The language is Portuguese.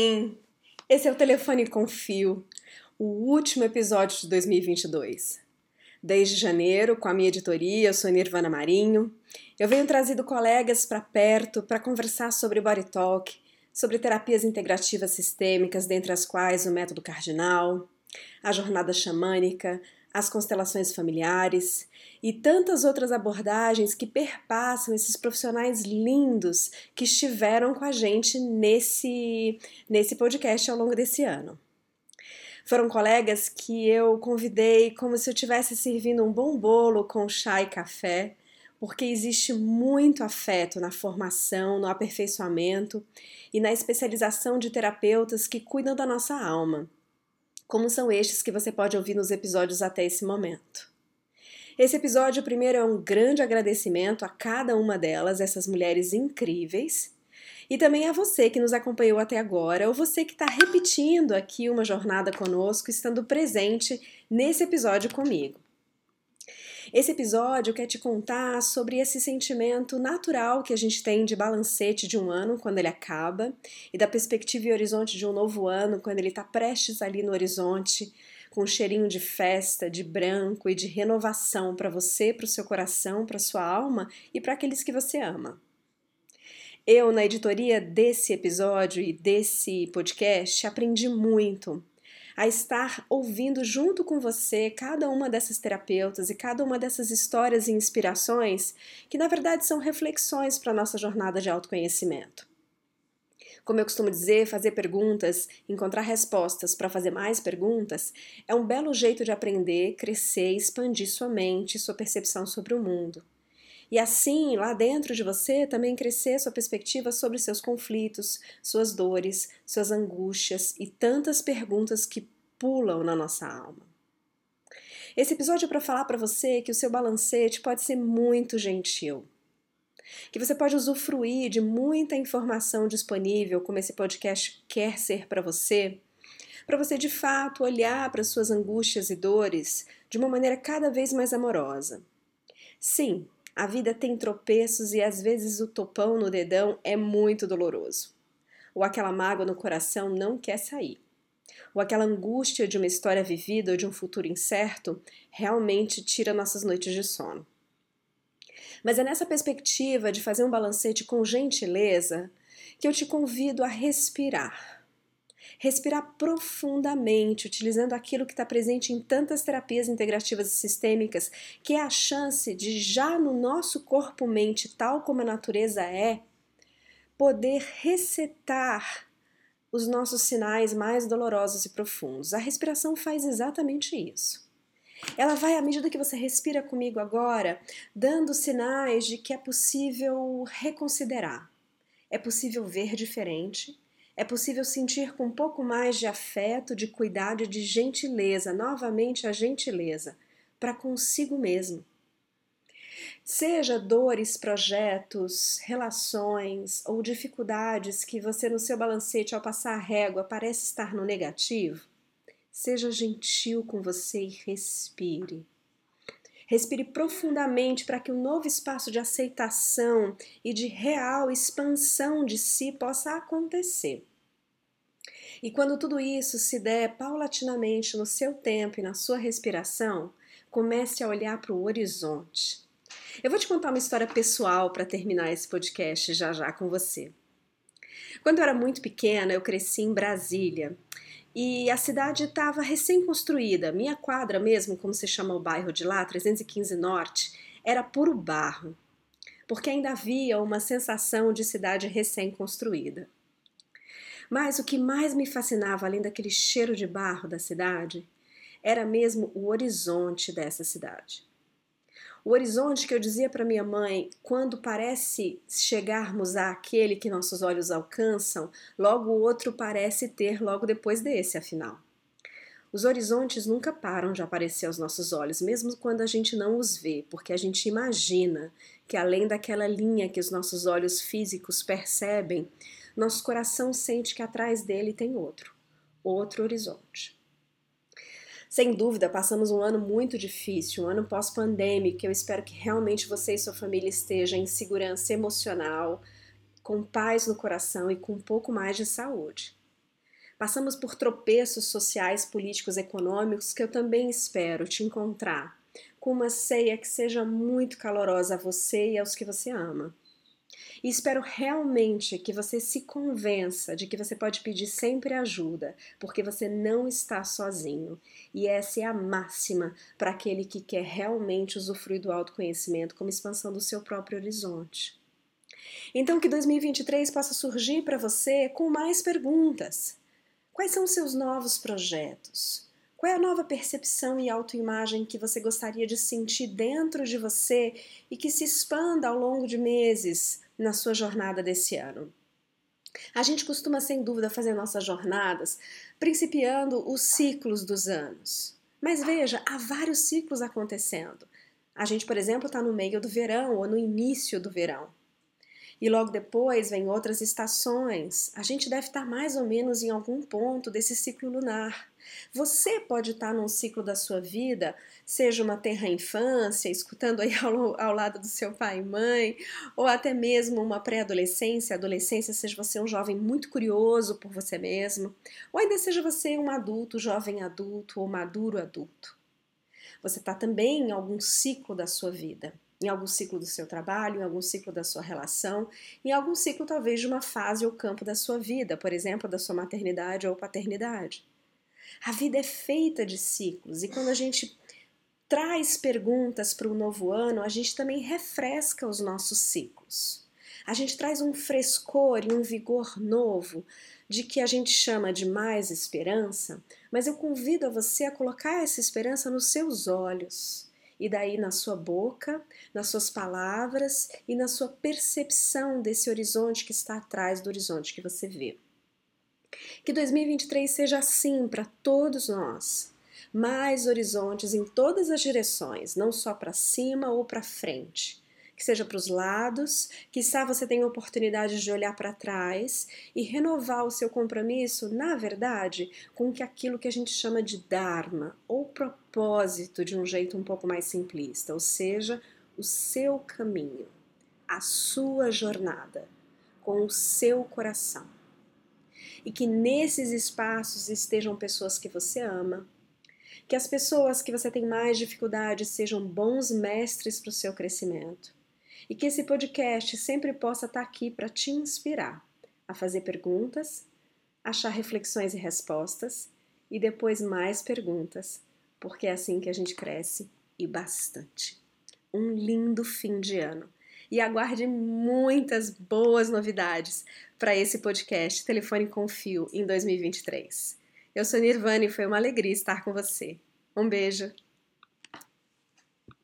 Sim, esse é o Telefone com Fio, o último episódio de 2022. Desde janeiro, com a minha editoria, eu sou Nirvana Marinho, eu venho trazido colegas para perto para conversar sobre body talk, sobre terapias integrativas sistêmicas, dentre as quais o método cardinal, a jornada xamânica, as constelações familiares e tantas outras abordagens que perpassam esses profissionais lindos que estiveram com a gente nesse, nesse podcast ao longo desse ano. Foram colegas que eu convidei como se eu estivesse servindo um bom bolo com chá e café, porque existe muito afeto na formação, no aperfeiçoamento e na especialização de terapeutas que cuidam da nossa alma como são estes que você pode ouvir nos episódios até esse momento. Esse episódio, primeiro, é um grande agradecimento a cada uma delas, essas mulheres incríveis, e também a você que nos acompanhou até agora, ou você que está repetindo aqui uma jornada conosco, estando presente nesse episódio comigo. Esse episódio quer te contar sobre esse sentimento natural que a gente tem de balancete de um ano quando ele acaba e da perspectiva e horizonte de um novo ano quando ele está prestes ali no horizonte, com um cheirinho de festa, de branco e de renovação para você, para o seu coração, para sua alma e para aqueles que você ama. Eu, na editoria desse episódio e desse podcast, aprendi muito a estar ouvindo junto com você cada uma dessas terapeutas e cada uma dessas histórias e inspirações que, na verdade, são reflexões para a nossa jornada de autoconhecimento. Como eu costumo dizer, fazer perguntas, encontrar respostas para fazer mais perguntas é um belo jeito de aprender, crescer expandir sua mente e sua percepção sobre o mundo. E assim, lá dentro de você, também crescer sua perspectiva sobre seus conflitos, suas dores, suas angústias e tantas perguntas que pulam na nossa alma. Esse episódio é para falar para você que o seu balancete pode ser muito gentil. Que você pode usufruir de muita informação disponível, como esse podcast quer ser para você, para você de fato olhar para suas angústias e dores de uma maneira cada vez mais amorosa. Sim, a vida tem tropeços e às vezes o topão no dedão é muito doloroso. Ou aquela mágoa no coração não quer sair. Ou aquela angústia de uma história vivida ou de um futuro incerto realmente tira nossas noites de sono. Mas é nessa perspectiva de fazer um balancete com gentileza que eu te convido a respirar respirar profundamente, utilizando aquilo que está presente em tantas terapias integrativas e sistêmicas, que é a chance de, já no nosso corpo-mente, tal como a natureza é, poder resetar os nossos sinais mais dolorosos e profundos. A respiração faz exatamente isso. Ela vai, à medida que você respira comigo agora, dando sinais de que é possível reconsiderar, é possível ver diferente, é possível sentir com um pouco mais de afeto, de cuidado e de gentileza, novamente a gentileza, para consigo mesmo. Seja dores, projetos, relações ou dificuldades que você no seu balancete ao passar a régua parece estar no negativo, seja gentil com você e respire. Respire profundamente para que um novo espaço de aceitação e de real expansão de si possa acontecer. E quando tudo isso se der paulatinamente no seu tempo e na sua respiração, comece a olhar para o horizonte. Eu vou te contar uma história pessoal para terminar esse podcast já já com você. Quando eu era muito pequena, eu cresci em Brasília e a cidade estava recém-construída. Minha quadra, mesmo como se chama o bairro de lá, 315 Norte, era puro barro, porque ainda havia uma sensação de cidade recém-construída. Mas o que mais me fascinava, além daquele cheiro de barro da cidade, era mesmo o horizonte dessa cidade. O horizonte que eu dizia para minha mãe, quando parece chegarmos àquele que nossos olhos alcançam, logo o outro parece ter logo depois desse, afinal. Os horizontes nunca param de aparecer aos nossos olhos, mesmo quando a gente não os vê, porque a gente imagina que além daquela linha que os nossos olhos físicos percebem, nosso coração sente que atrás dele tem outro, outro horizonte. Sem dúvida, passamos um ano muito difícil, um ano pós-pandêmico. Eu espero que realmente você e sua família estejam em segurança emocional, com paz no coração e com um pouco mais de saúde. Passamos por tropeços sociais, políticos, econômicos que eu também espero te encontrar com uma ceia que seja muito calorosa a você e aos que você ama. E espero realmente que você se convença de que você pode pedir sempre ajuda, porque você não está sozinho. E essa é a máxima para aquele que quer realmente usufruir do autoconhecimento como expansão do seu próprio horizonte. Então, que 2023 possa surgir para você com mais perguntas. Quais são os seus novos projetos? Qual é a nova percepção e autoimagem que você gostaria de sentir dentro de você e que se expanda ao longo de meses, na sua jornada desse ano? A gente costuma, sem dúvida, fazer nossas jornadas principiando os ciclos dos anos. Mas veja, há vários ciclos acontecendo. A gente, por exemplo, está no meio do verão ou no início do verão e logo depois vem outras estações. A gente deve estar mais ou menos em algum ponto desse ciclo lunar. Você pode estar num ciclo da sua vida, seja uma terra infância, escutando aí ao, ao lado do seu pai e mãe, ou até mesmo uma pré-adolescência, adolescência, seja você um jovem muito curioso por você mesmo, ou ainda seja você um adulto, jovem adulto ou maduro adulto. Você está também em algum ciclo da sua vida em algum ciclo do seu trabalho, em algum ciclo da sua relação, em algum ciclo talvez de uma fase ou campo da sua vida, por exemplo, da sua maternidade ou paternidade. A vida é feita de ciclos e quando a gente traz perguntas para o novo ano, a gente também refresca os nossos ciclos. A gente traz um frescor e um vigor novo de que a gente chama de mais esperança, mas eu convido a você a colocar essa esperança nos seus olhos e daí na sua boca, nas suas palavras e na sua percepção desse horizonte que está atrás do horizonte que você vê. Que 2023 seja assim para todos nós. Mais horizontes em todas as direções, não só para cima ou para frente que seja para os lados, que você tenha oportunidade de olhar para trás e renovar o seu compromisso, na verdade, com que aquilo que a gente chama de Dharma, ou propósito de um jeito um pouco mais simplista, ou seja, o seu caminho, a sua jornada, com o seu coração. E que nesses espaços estejam pessoas que você ama, que as pessoas que você tem mais dificuldade sejam bons mestres para o seu crescimento e que esse podcast sempre possa estar aqui para te inspirar a fazer perguntas, achar reflexões e respostas e depois mais perguntas, porque é assim que a gente cresce e bastante. Um lindo fim de ano e aguarde muitas boas novidades para esse podcast Telefone com Fio em 2023. Eu sou Nirvana e foi uma alegria estar com você. Um beijo!